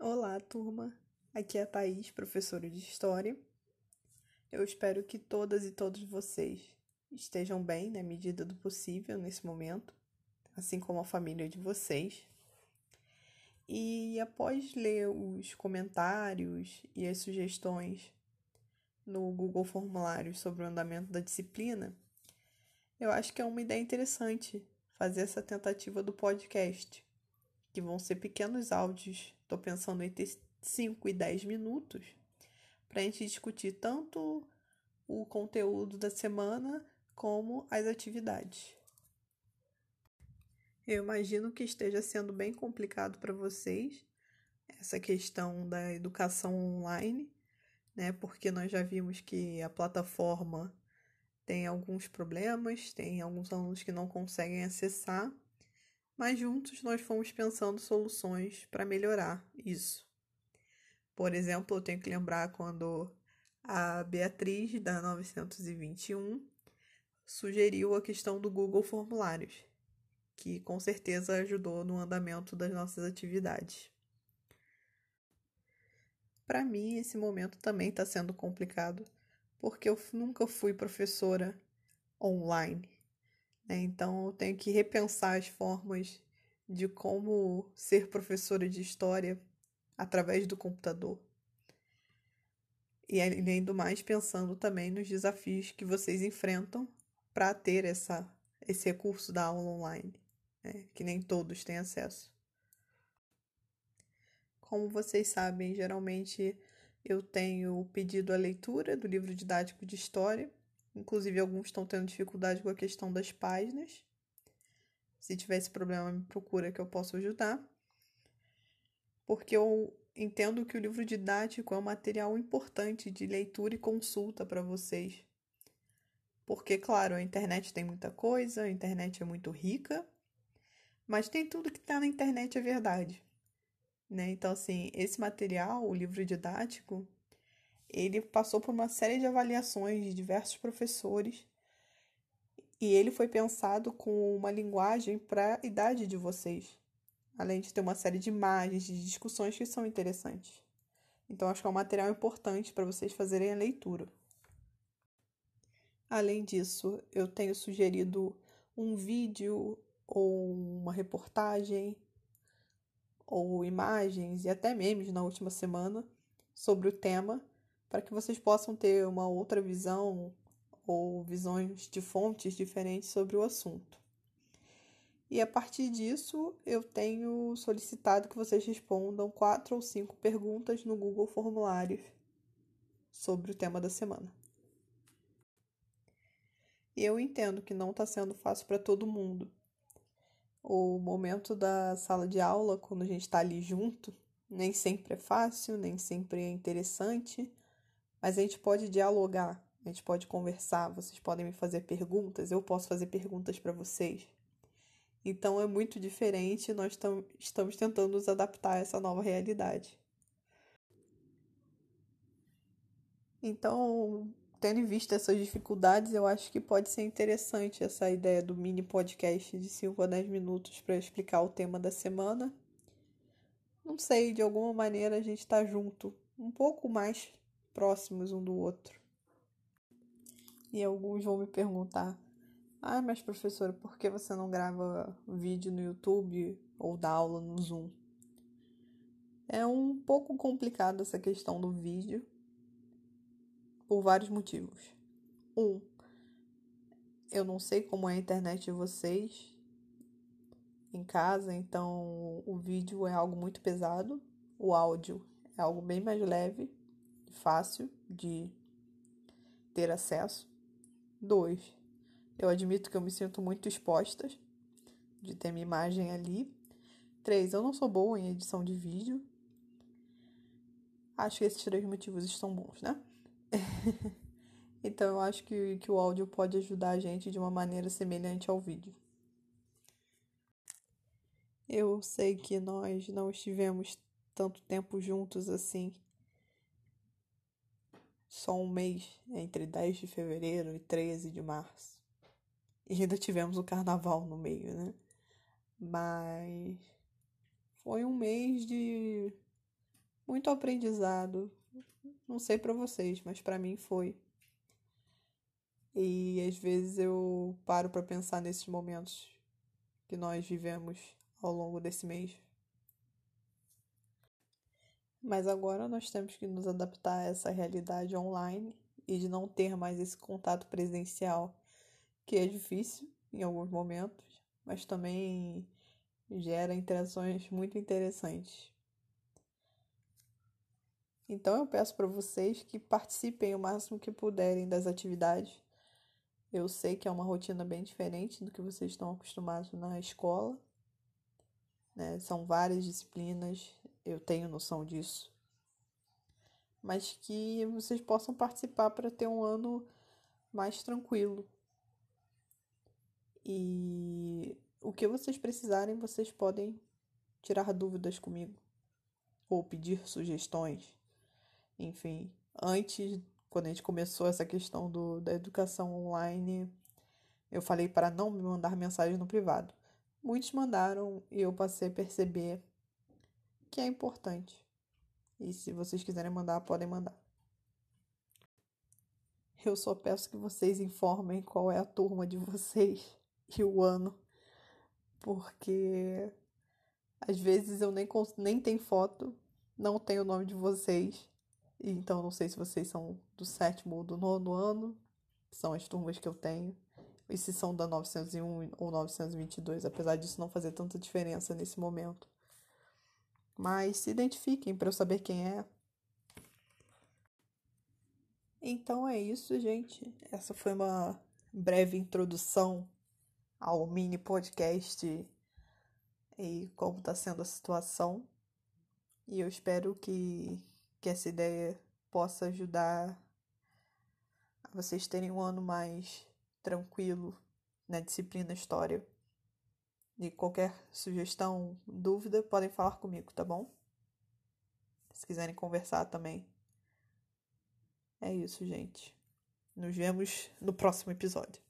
Olá, turma. Aqui é a Thaís, professora de História. Eu espero que todas e todos vocês estejam bem na medida do possível nesse momento, assim como a família de vocês. E após ler os comentários e as sugestões no Google Formulários sobre o andamento da disciplina, eu acho que é uma ideia interessante fazer essa tentativa do podcast, que vão ser pequenos áudios, estou pensando entre 5 e 10 minutos, para a gente discutir tanto o conteúdo da semana como as atividades. Eu imagino que esteja sendo bem complicado para vocês essa questão da educação online, né? Porque nós já vimos que a plataforma tem alguns problemas, tem alguns alunos que não conseguem acessar, mas juntos nós fomos pensando soluções para melhorar isso. Por exemplo, eu tenho que lembrar quando a Beatriz, da 921, sugeriu a questão do Google Formulários, que com certeza ajudou no andamento das nossas atividades. Para mim, esse momento também está sendo complicado, porque eu nunca fui professora online. Né? Então eu tenho que repensar as formas de como ser professora de história através do computador. E além do mais, pensando também nos desafios que vocês enfrentam para ter essa, esse recurso da aula online, né? que nem todos têm acesso. Como vocês sabem, geralmente eu tenho pedido a leitura do livro didático de história. Inclusive, alguns estão tendo dificuldade com a questão das páginas. Se tiver esse problema, me procura que eu possa ajudar. Porque eu entendo que o livro didático é um material importante de leitura e consulta para vocês. Porque, claro, a internet tem muita coisa, a internet é muito rica, mas tem tudo que está na internet é verdade. Né? Então, assim, esse material, o livro didático, ele passou por uma série de avaliações de diversos professores e ele foi pensado com uma linguagem para a idade de vocês, além de ter uma série de imagens, de discussões que são interessantes. Então, acho que é um material importante para vocês fazerem a leitura. Além disso, eu tenho sugerido um vídeo ou uma reportagem ou imagens e até memes na última semana sobre o tema, para que vocês possam ter uma outra visão ou visões de fontes diferentes sobre o assunto. E a partir disso, eu tenho solicitado que vocês respondam quatro ou cinco perguntas no Google Formulários sobre o tema da semana. E eu entendo que não está sendo fácil para todo mundo, o momento da sala de aula, quando a gente está ali junto, nem sempre é fácil, nem sempre é interessante, mas a gente pode dialogar, a gente pode conversar, vocês podem me fazer perguntas, eu posso fazer perguntas para vocês. Então é muito diferente, nós estamos tentando nos adaptar a essa nova realidade. Então, tendo em vista essas dificuldades, eu acho que pode ser interessante essa ideia do mini podcast de 5 a 10 minutos para explicar o tema da semana. Não sei, de alguma maneira a gente está junto, um pouco mais próximos um do outro. E alguns vão me perguntar: ah, mas professora, por que você não grava vídeo no YouTube ou dá aula no Zoom? É um pouco complicado essa questão do vídeo, por vários motivos. Um, eu não sei como é a internet de vocês em casa, então o vídeo é algo muito pesado, o áudio é algo bem mais leve fácil de ter acesso. Dois, eu admito que eu me sinto muito exposta de ter minha imagem ali. Três, eu não sou boa em edição de vídeo. Acho que esses três motivos estão bons, né? então eu acho que, que o áudio pode ajudar a gente de uma maneira semelhante ao vídeo. Eu sei que nós não estivemos tanto tempo juntos assim. Só um mês, entre 10 de fevereiro e 13 de março. E ainda tivemos o carnaval no meio, né? Mas foi um mês de muito aprendizado. Não sei para vocês, mas para mim foi. E às vezes eu paro para pensar nesses momentos que nós vivemos ao longo desse mês. Mas agora nós temos que nos adaptar a essa realidade online e de não ter mais esse contato presencial, que é difícil em alguns momentos, mas também gera interações muito interessantes. Então eu peço para vocês que participem o máximo que puderem das atividades. Eu sei que é uma rotina bem diferente do que vocês estão acostumados na escola. Né? São várias disciplinas, eu tenho noção disso. Mas que vocês possam participar para ter um ano mais tranquilo. E o que vocês precisarem, vocês podem tirar dúvidas comigo ou pedir sugestões. Enfim, antes, quando a gente começou essa questão do, da educação online, eu falei para não me mandar mensagem no privado. Muitos mandaram e eu passei a perceber que é importante. E se vocês quiserem mandar, podem mandar. Eu só peço que vocês informem qual é a turma de vocês e o ano, porque às vezes eu nem, nem tenho foto, não tenho o nome de vocês, então não sei se vocês são do sétimo ou do nono ano, são as turmas que eu tenho, e se são da 901 ou 922, apesar disso não fazer tanta diferença nesse momento. Mas se identifiquem para eu saber quem é. Então é isso, gente. Essa foi uma breve introdução ao mini podcast e como está sendo a situação. E eu espero que, que essa ideia possa ajudar a vocês terem um ano mais tranquilo na disciplina História. E qualquer sugestão, dúvida, podem falar comigo, tá bom? Se quiserem conversar também. É isso, gente. Nos vemos no próximo episódio.